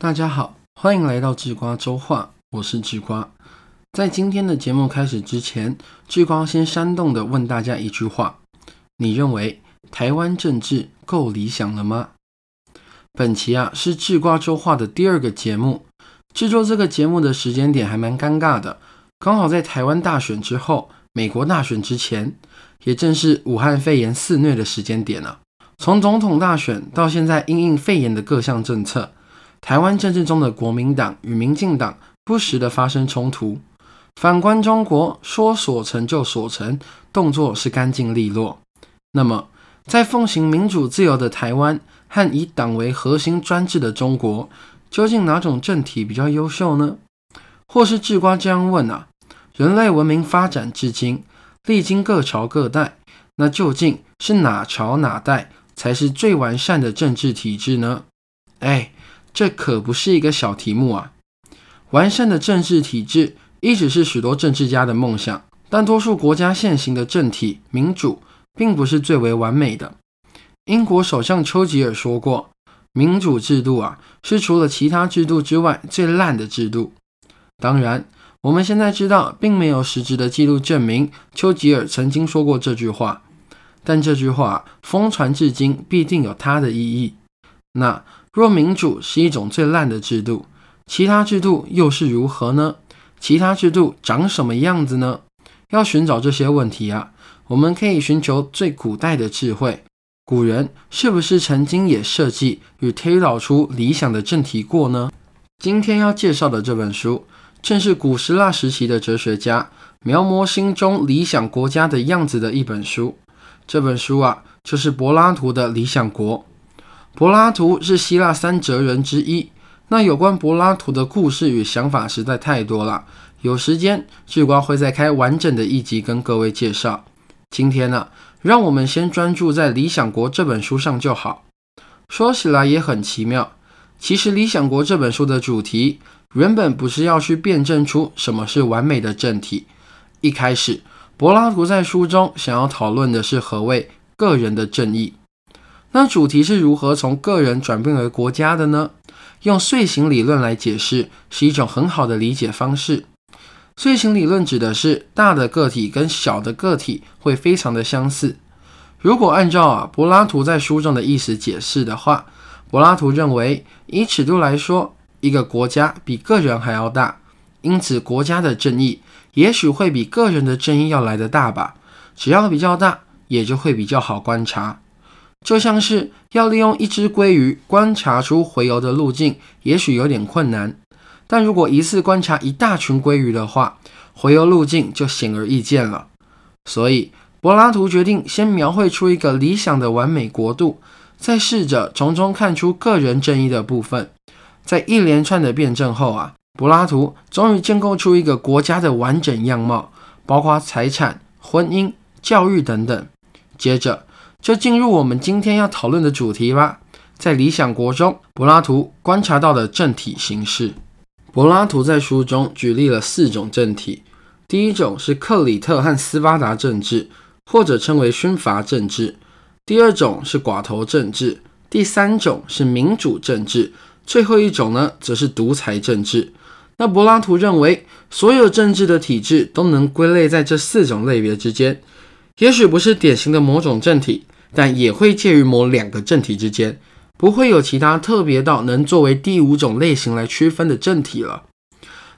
大家好，欢迎来到智瓜周话，我是智瓜。在今天的节目开始之前，智瓜先煽动的问大家一句话：你认为台湾政治够理想了吗？本期啊是智瓜周话的第二个节目，制作这个节目的时间点还蛮尴尬的，刚好在台湾大选之后，美国大选之前，也正是武汉肺炎肆虐的时间点啊。从总统大选到现在因应肺炎的各项政策。台湾政治中的国民党与民进党不时的发生冲突。反观中国，说所成就所成，动作是干净利落。那么，在奉行民主自由的台湾和以党为核心专制的中国，究竟哪种政体比较优秀呢？或是智瓜这样问啊：人类文明发展至今，历经各朝各代，那究竟是哪朝哪代才是最完善的政治体制呢？哎。这可不是一个小题目啊！完善的政治体制一直是许多政治家的梦想，但多数国家现行的政体民主并不是最为完美的。英国首相丘吉尔说过：“民主制度啊，是除了其他制度之外最烂的制度。”当然，我们现在知道，并没有实质的记录证明丘吉尔曾经说过这句话，但这句话疯传至今，必定有它的意义。那。若民主是一种最烂的制度，其他制度又是如何呢？其他制度长什么样子呢？要寻找这些问题啊，我们可以寻求最古代的智慧。古人是不是曾经也设计与推导出理想的政体过呢？今天要介绍的这本书，正是古希腊时期的哲学家描摹心中理想国家的样子的一本书。这本书啊，就是柏拉图的《理想国》。柏拉图是希腊三哲人之一。那有关柏拉图的故事与想法实在太多了，有时间智光会再开完整的一集跟各位介绍。今天呢，让我们先专注在《理想国》这本书上就好。说起来也很奇妙，其实《理想国》这本书的主题原本不是要去辩证出什么是完美的政体。一开始，柏拉图在书中想要讨论的是何谓个人的正义。那主题是如何从个人转变为国家的呢？用遂行理论来解释是一种很好的理解方式。遂行理论指的是大的个体跟小的个体会非常的相似。如果按照啊柏拉图在书中的意思解释的话，柏拉图认为以尺度来说，一个国家比个人还要大，因此国家的正义也许会比个人的正义要来的大吧。只要比较大，也就会比较好观察。就像是要利用一只鲑鱼观察出洄游的路径，也许有点困难。但如果一次观察一大群鲑鱼的话，洄游路径就显而易见了。所以，柏拉图决定先描绘出一个理想的完美国度，再试着从中看出个人正义的部分。在一连串的辩证后啊，柏拉图终于建构出一个国家的完整样貌，包括财产、婚姻、教育等等。接着。就进入我们今天要讨论的主题吧。在《理想国》中，柏拉图观察到的政体形式。柏拉图在书中举例了四种政体。第一种是克里特和斯巴达政治，或者称为勋伐政治；第二种是寡头政治；第三种是民主政治；最后一种呢，则是独裁政治。那柏拉图认为，所有政治的体制都能归类在这四种类别之间。也许不是典型的某种政体，但也会介于某两个政体之间，不会有其他特别到能作为第五种类型来区分的政体了。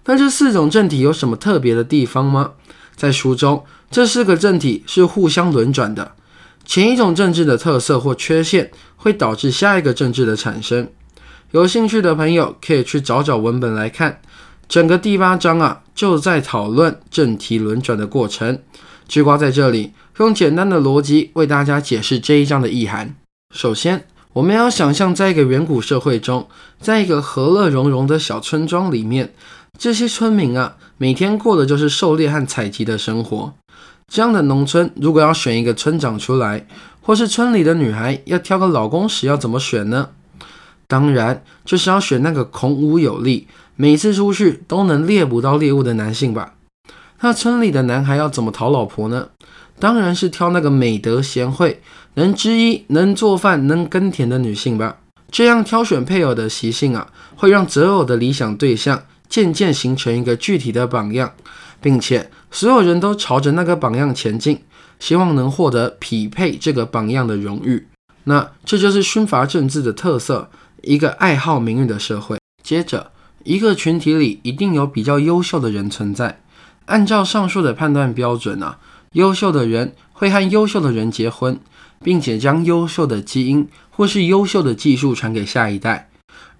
那这四种政体有什么特别的地方吗？在书中，这四个政体是互相轮转的，前一种政治的特色或缺陷会导致下一个政治的产生。有兴趣的朋友可以去找找文本来看，整个第八章啊就在讨论政体轮转的过程。智瓜在这里用简单的逻辑为大家解释这一章的意涵。首先，我们要想象在一个远古社会中，在一个和乐融融的小村庄里面，这些村民啊，每天过的就是狩猎和采集的生活。这样的农村，如果要选一个村长出来，或是村里的女孩要挑个老公时，要怎么选呢？当然，就是要选那个孔武有力，每次出去都能猎捕到猎物的男性吧。那村里的男孩要怎么讨老婆呢？当然是挑那个美德贤惠、能织衣、能做饭、能耕田的女性吧。这样挑选配偶的习性啊，会让择偶的理想对象渐渐形成一个具体的榜样，并且所有人都朝着那个榜样前进，希望能获得匹配这个榜样的荣誉。那这就是军阀政治的特色，一个爱好名誉的社会。接着，一个群体里一定有比较优秀的人存在，按照上述的判断标准啊，优秀的人会和优秀的人结婚。并且将优秀的基因或是优秀的技术传给下一代，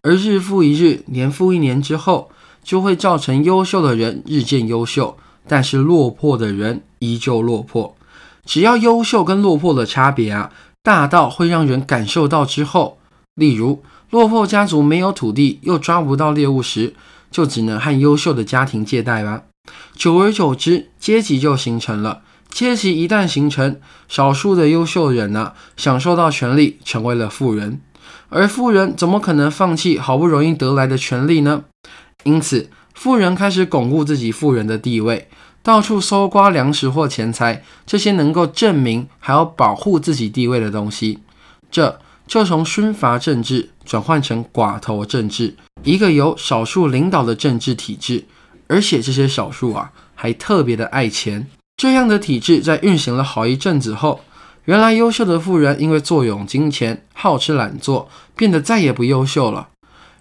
而日复一日、年复一年之后，就会造成优秀的人日渐优秀，但是落魄的人依旧落魄。只要优秀跟落魄的差别啊大到会让人感受到之后，例如落魄家族没有土地又抓不到猎物时，就只能和优秀的家庭借贷吧。久而久之，阶级就形成了。阶级一旦形成，少数的优秀人呢，享受到权利，成为了富人。而富人怎么可能放弃好不容易得来的权利呢？因此，富人开始巩固自己富人的地位，到处搜刮粮食或钱财，这些能够证明还要保护自己地位的东西。这就从军阀政治转换成寡头政治，一个由少数领导的政治体制。而且这些少数啊，还特别的爱钱。这样的体制在运行了好一阵子后，原来优秀的富人因为坐拥金钱、好吃懒做，变得再也不优秀了。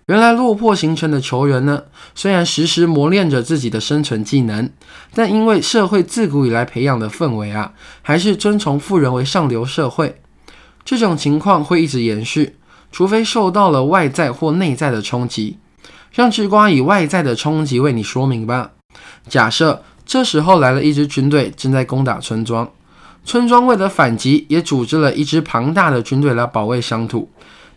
原来落魄形成的穷人呢，虽然时时磨练着自己的生存技能，但因为社会自古以来培养的氛围啊，还是尊崇富人为上流社会。这种情况会一直延续，除非受到了外在或内在的冲击。让智瓜以外在的冲击为你说明吧。假设。这时候来了一支军队，正在攻打村庄。村庄为了反击，也组织了一支庞大的军队来保卫乡土。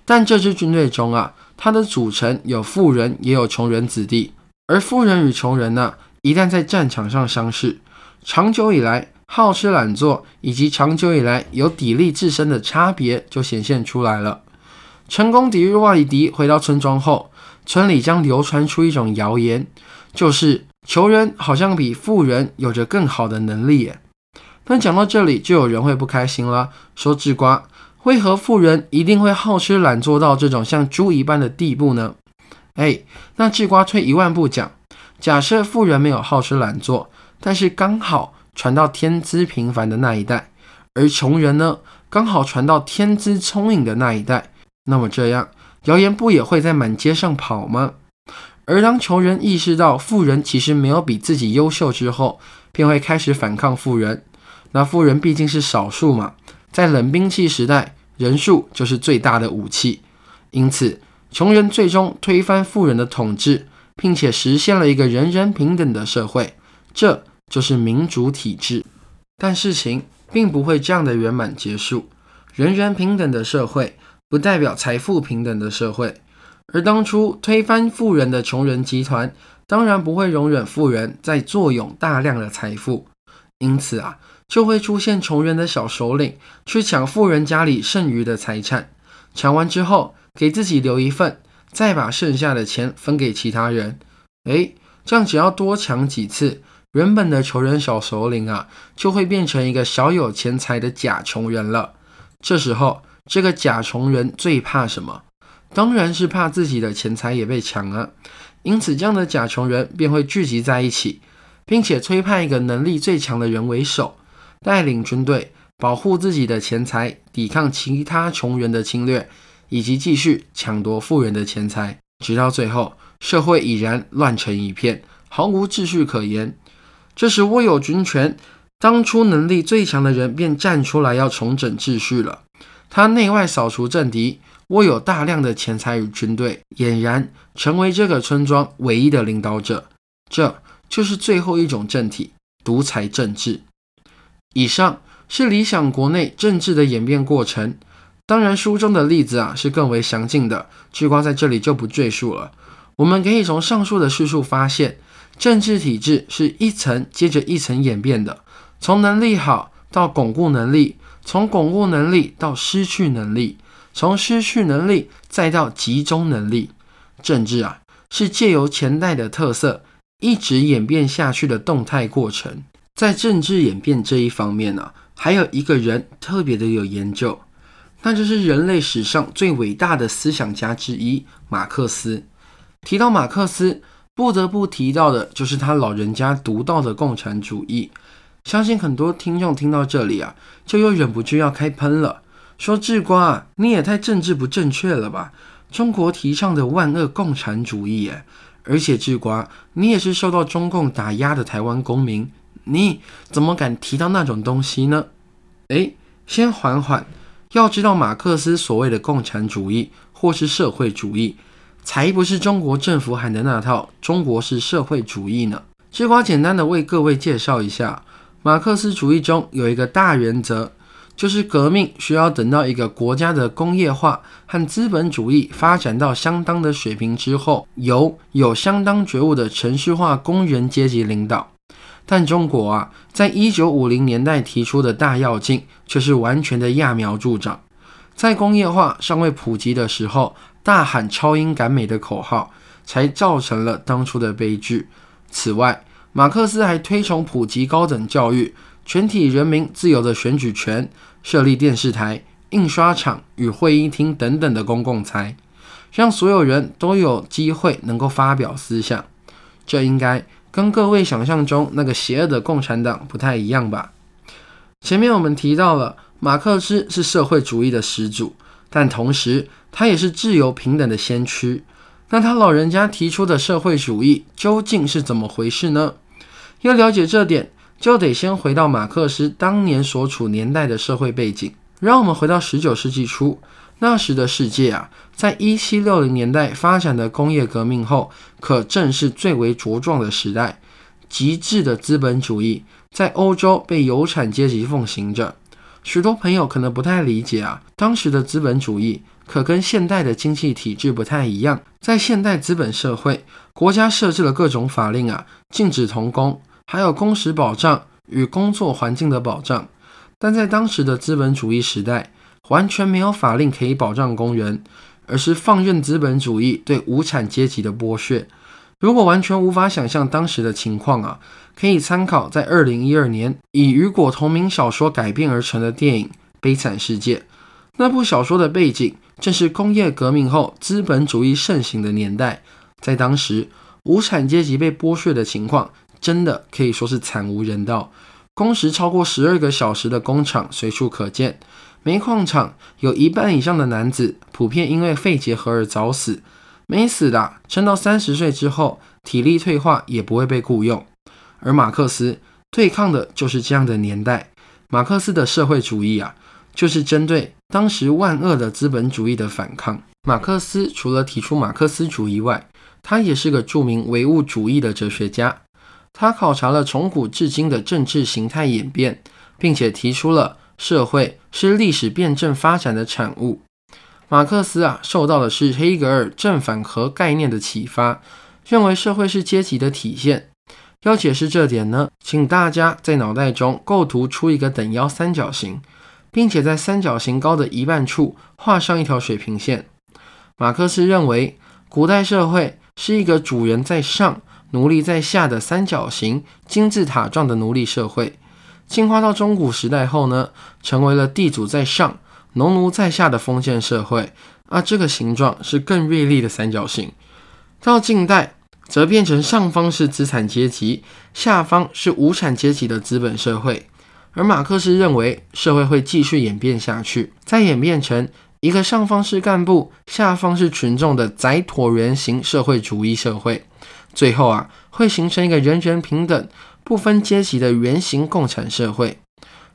但这支军队中啊，它的组成有富人，也有穷人子弟。而富人与穷人呢，一旦在战场上相视，长久以来好吃懒做，以及长久以来有砥砺自身的差别就显现出来了。成功抵御外敌，回到村庄后，村里将流传出一种谣言，就是。穷人好像比富人有着更好的能力耶。但讲到这里，就有人会不开心了，说智瓜为何富人一定会好吃懒做到这种像猪一般的地步呢？哎，那智瓜退一万步讲，假设富人没有好吃懒做，但是刚好传到天资平凡的那一代，而穷人呢，刚好传到天资聪颖的那一代，那么这样谣言不也会在满街上跑吗？而当穷人意识到富人其实没有比自己优秀之后，便会开始反抗富人。那富人毕竟是少数嘛，在冷兵器时代，人数就是最大的武器。因此，穷人最终推翻富人的统治，并且实现了一个人人平等的社会，这就是民主体制。但事情并不会这样的圆满结束。人人平等的社会，不代表财富平等的社会。而当初推翻富人的穷人集团，当然不会容忍富人在坐拥大量的财富，因此啊，就会出现穷人的小首领去抢富人家里剩余的财产，抢完之后给自己留一份，再把剩下的钱分给其他人。诶，这样只要多抢几次，原本的穷人小首领啊，就会变成一个小有钱财的假穷人了。这时候，这个假穷人最怕什么？当然是怕自己的钱财也被抢了，因此这样的假穷人便会聚集在一起，并且推派一个能力最强的人为首，带领军队保护自己的钱财，抵抗其他穷人的侵略，以及继续抢夺富人的钱财，直到最后社会已然乱成一片，毫无秩序可言。这时握有军权、当初能力最强的人便站出来要重整秩序了，他内外扫除政敌。握有大量的钱财与军队，俨然成为这个村庄唯一的领导者。这就是最后一种政体——独裁政治。以上是理想国内政治的演变过程。当然，书中的例子啊是更为详尽的，聚光在这里就不赘述了。我们可以从上述的叙述发现，政治体制是一层接着一层演变的，从能力好到巩固能力，从巩固能力到失去能力。从失去能力再到集中能力，政治啊是借由前代的特色一直演变下去的动态过程。在政治演变这一方面呢，还有一个人特别的有研究，那就是人类史上最伟大的思想家之一马克思。提到马克思，不得不提到的就是他老人家独到的共产主义。相信很多听众听到这里啊，就又忍不住要开喷了，说智瓜，你也太政治不正确了吧？中国提倡的万恶共产主义，哎，而且智瓜，你也是受到中共打压的台湾公民，你怎么敢提到那种东西呢？哎，先缓缓，要知道马克思所谓的共产主义或是社会主义。才不是中国政府喊的那套中国式社会主义呢。智瓜简单的为各位介绍一下，马克思主义中有一个大原则，就是革命需要等到一个国家的工业化和资本主义发展到相当的水平之后，由有相当觉悟的城市化工人阶级领导。但中国啊，在一九五零年代提出的大跃进却是完全的揠苗助长，在工业化尚未普及的时候。大喊“超英赶美”的口号，才造成了当初的悲剧。此外，马克思还推崇普及高等教育、全体人民自由的选举权、设立电视台、印刷厂与会议厅等等的公共财，让所有人都有机会能够发表思想。这应该跟各位想象中那个邪恶的共产党不太一样吧？前面我们提到了，马克思是社会主义的始祖。但同时，他也是自由平等的先驱。那他老人家提出的社会主义究竟是怎么回事呢？要了解这点，就得先回到马克思当年所处年代的社会背景。让我们回到十九世纪初，那时的世界啊，在一七六零年代发展的工业革命后，可正是最为茁壮的时代。极致的资本主义在欧洲被有产阶级奉行着。许多朋友可能不太理解啊，当时的资本主义可跟现代的经济体制不太一样。在现代资本社会，国家设置了各种法令啊，禁止童工，还有工时保障与工作环境的保障。但在当时的资本主义时代，完全没有法令可以保障工人，而是放任资本主义对无产阶级的剥削。如果完全无法想象当时的情况啊，可以参考在二零一二年以雨果同名小说改编而成的电影《悲惨世界》。那部小说的背景正是工业革命后资本主义盛行的年代，在当时无产阶级被剥削的情况，真的可以说是惨无人道。工时超过十二个小时的工厂随处可见，煤矿厂有一半以上的男子普遍因为肺结核而早死。没死的，撑到三十岁之后，体力退化也不会被雇佣。而马克思对抗的就是这样的年代。马克思的社会主义啊，就是针对当时万恶的资本主义的反抗。马克思除了提出马克思主义外，他也是个著名唯物主义的哲学家。他考察了从古至今的政治形态演变，并且提出了社会是历史辩证发展的产物。马克思啊，受到的是黑格尔正反合概念的启发，认为社会是阶级的体现。要解释这点呢，请大家在脑袋中构图出一个等腰三角形，并且在三角形高的一半处画上一条水平线。马克思认为，古代社会是一个主人在上、奴隶在下的三角形金字塔状的奴隶社会。进化到中古时代后呢，成为了地主在上。农奴在下的封建社会，啊，这个形状是更锐利的三角形。到近代，则变成上方是资产阶级，下方是无产阶级的资本社会。而马克思认为，社会会继续演变下去，再演变成一个上方是干部，下方是群众的窄椭圆形社会主义社会。最后啊，会形成一个人人平等、不分阶级的圆形共产社会。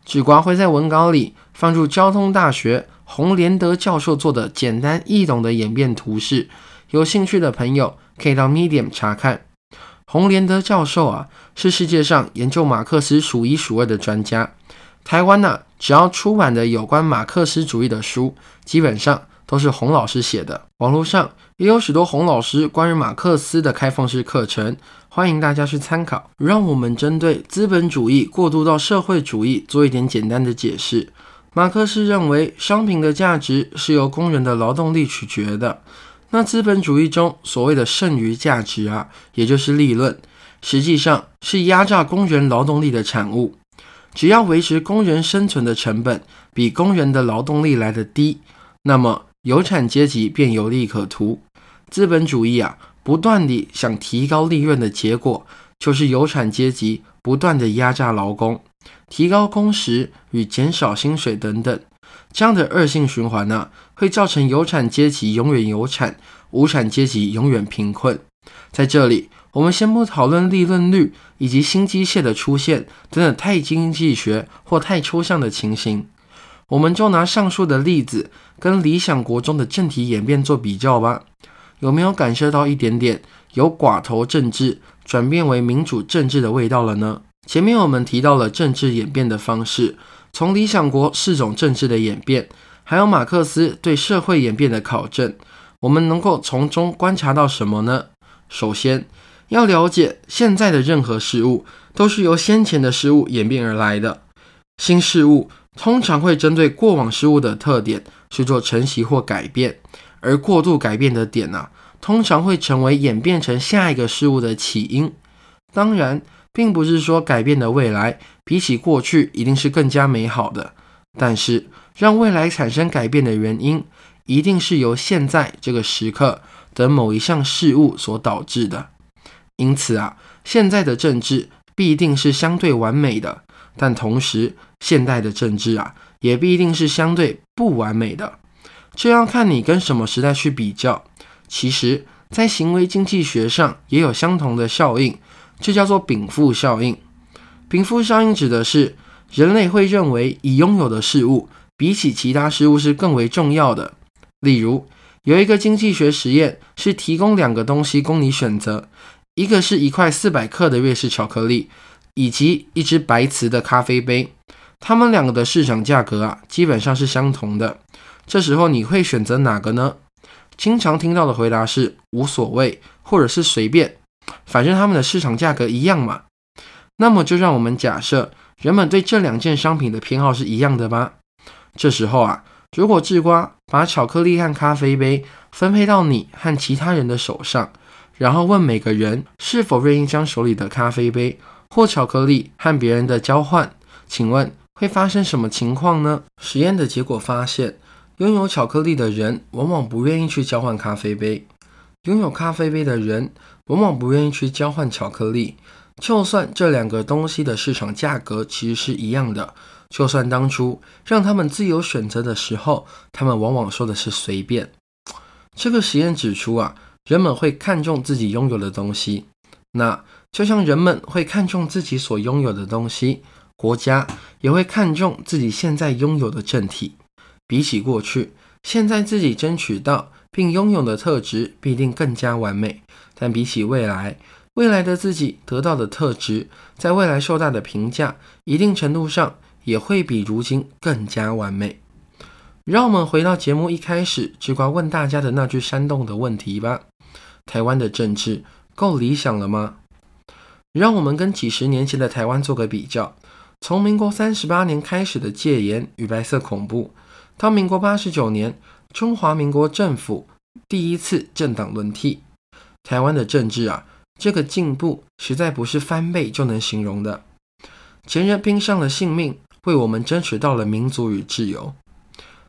智瓜会在文稿里放入交通大学洪连德教授做的简单易懂的演变图示，有兴趣的朋友可以到 Medium 查看。洪连德教授啊，是世界上研究马克思数一数二的专家。台湾呢，只要出版的有关马克思主义的书，基本上都是洪老师写的。网络上也有许多洪老师关于马克思的开放式课程。欢迎大家去参考。让我们针对资本主义过渡到社会主义做一点简单的解释。马克思认为，商品的价值是由工人的劳动力取决的。那资本主义中所谓的剩余价值啊，也就是利润，实际上是压榨工人劳动力的产物。只要维持工人生存的成本比工人的劳动力来得低，那么有产阶级便有利可图。资本主义啊，不断地想提高利润的结果，就是有产阶级不断地压榨劳工，提高工时与减少薪水等等。这样的恶性循环呢，会造成有产阶级永远有产，无产阶级永远贫困。在这里，我们先不讨论利润率以及新机械的出现等等太经济学或太抽象的情形，我们就拿上述的例子跟理想国中的政体演变做比较吧。有没有感受到一点点由寡头政治转变为民主政治的味道了呢？前面我们提到了政治演变的方式，从理想国四种政治的演变，还有马克思对社会演变的考证，我们能够从中观察到什么呢？首先要了解，现在的任何事物都是由先前的事物演变而来的。新事物通常会针对过往事物的特点去做承袭或改变。而过度改变的点呢，通常会成为演变成下一个事物的起因。当然，并不是说改变的未来比起过去一定是更加美好的，但是让未来产生改变的原因，一定是由现在这个时刻的某一项事物所导致的。因此啊，现在的政治必定是相对完美的，但同时，现代的政治啊，也必定是相对不完美的。这要看你跟什么时代去比较。其实，在行为经济学上也有相同的效应，这叫做禀赋效应。禀赋效应指的是人类会认为已拥有的事物比起其他事物是更为重要的。例如，有一个经济学实验是提供两个东西供你选择，一个是一块四百克的瑞士巧克力，以及一只白瓷的咖啡杯。它们两个的市场价格啊，基本上是相同的。这时候你会选择哪个呢？经常听到的回答是无所谓，或者是随便，反正他们的市场价格一样嘛。那么就让我们假设人们对这两件商品的偏好是一样的吧。这时候啊，如果智瓜把巧克力和咖啡杯分配到你和其他人的手上，然后问每个人是否愿意将手里的咖啡杯或巧克力和别人的交换，请问会发生什么情况呢？实验的结果发现。拥有巧克力的人往往不愿意去交换咖啡杯，拥有咖啡杯的人往往不愿意去交换巧克力。就算这两个东西的市场价格其实是一样的，就算当初让他们自由选择的时候，他们往往说的是随便。这个实验指出啊，人们会看重自己拥有的东西，那就像人们会看重自己所拥有的东西，国家也会看重自己现在拥有的政体。比起过去，现在自己争取到并拥有的特质必定更加完美；但比起未来，未来的自己得到的特质，在未来受到的评价，一定程度上也会比如今更加完美。让我们回到节目一开始，只管问大家的那句煽动的问题吧：台湾的政治够理想了吗？让我们跟几十年前的台湾做个比较，从民国三十八年开始的戒严与白色恐怖。到民国八十九年，中华民国政府第一次政党轮替，台湾的政治啊，这个进步实在不是翻倍就能形容的。前人拼上了性命，为我们争取到了民族与自由。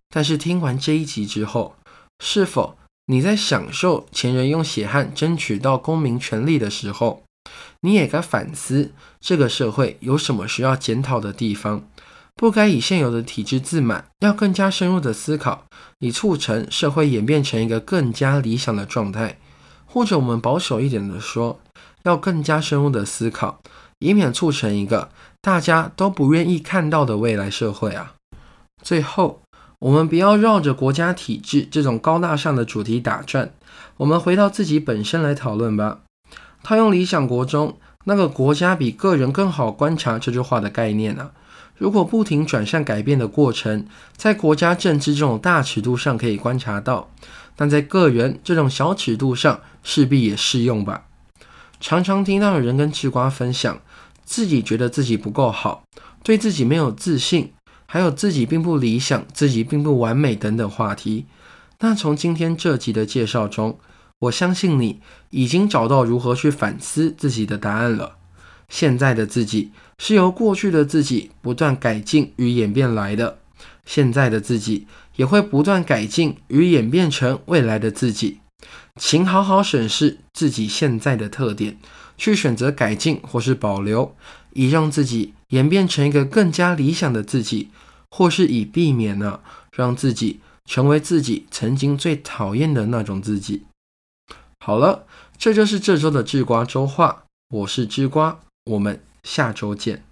但是听完这一集之后，是否你在享受前人用血汗争取到公民权利的时候，你也该反思这个社会有什么需要检讨的地方？不该以现有的体制自满，要更加深入的思考，以促成社会演变成一个更加理想的状态。或者我们保守一点的说，要更加深入的思考，以免促成一个大家都不愿意看到的未来社会啊。最后，我们不要绕着国家体制这种高大上的主题打转，我们回到自己本身来讨论吧。套用理想国中那个“国家比个人更好观察”这句话的概念呢？如果不停转向改变的过程，在国家政治这种大尺度上可以观察到，但在个人这种小尺度上势必也适用吧。常常听到有人跟智瓜分享，自己觉得自己不够好，对自己没有自信，还有自己并不理想、自己并不完美等等话题。那从今天这集的介绍中，我相信你已经找到如何去反思自己的答案了。现在的自己是由过去的自己不断改进与演变来的，现在的自己也会不断改进与演变成未来的自己。请好好审视自己现在的特点，去选择改进或是保留，以让自己演变成一个更加理想的自己，或是以避免呢让自己成为自己曾经最讨厌的那种自己。好了，这就是这周的智瓜周话，我是智瓜，我们下周见。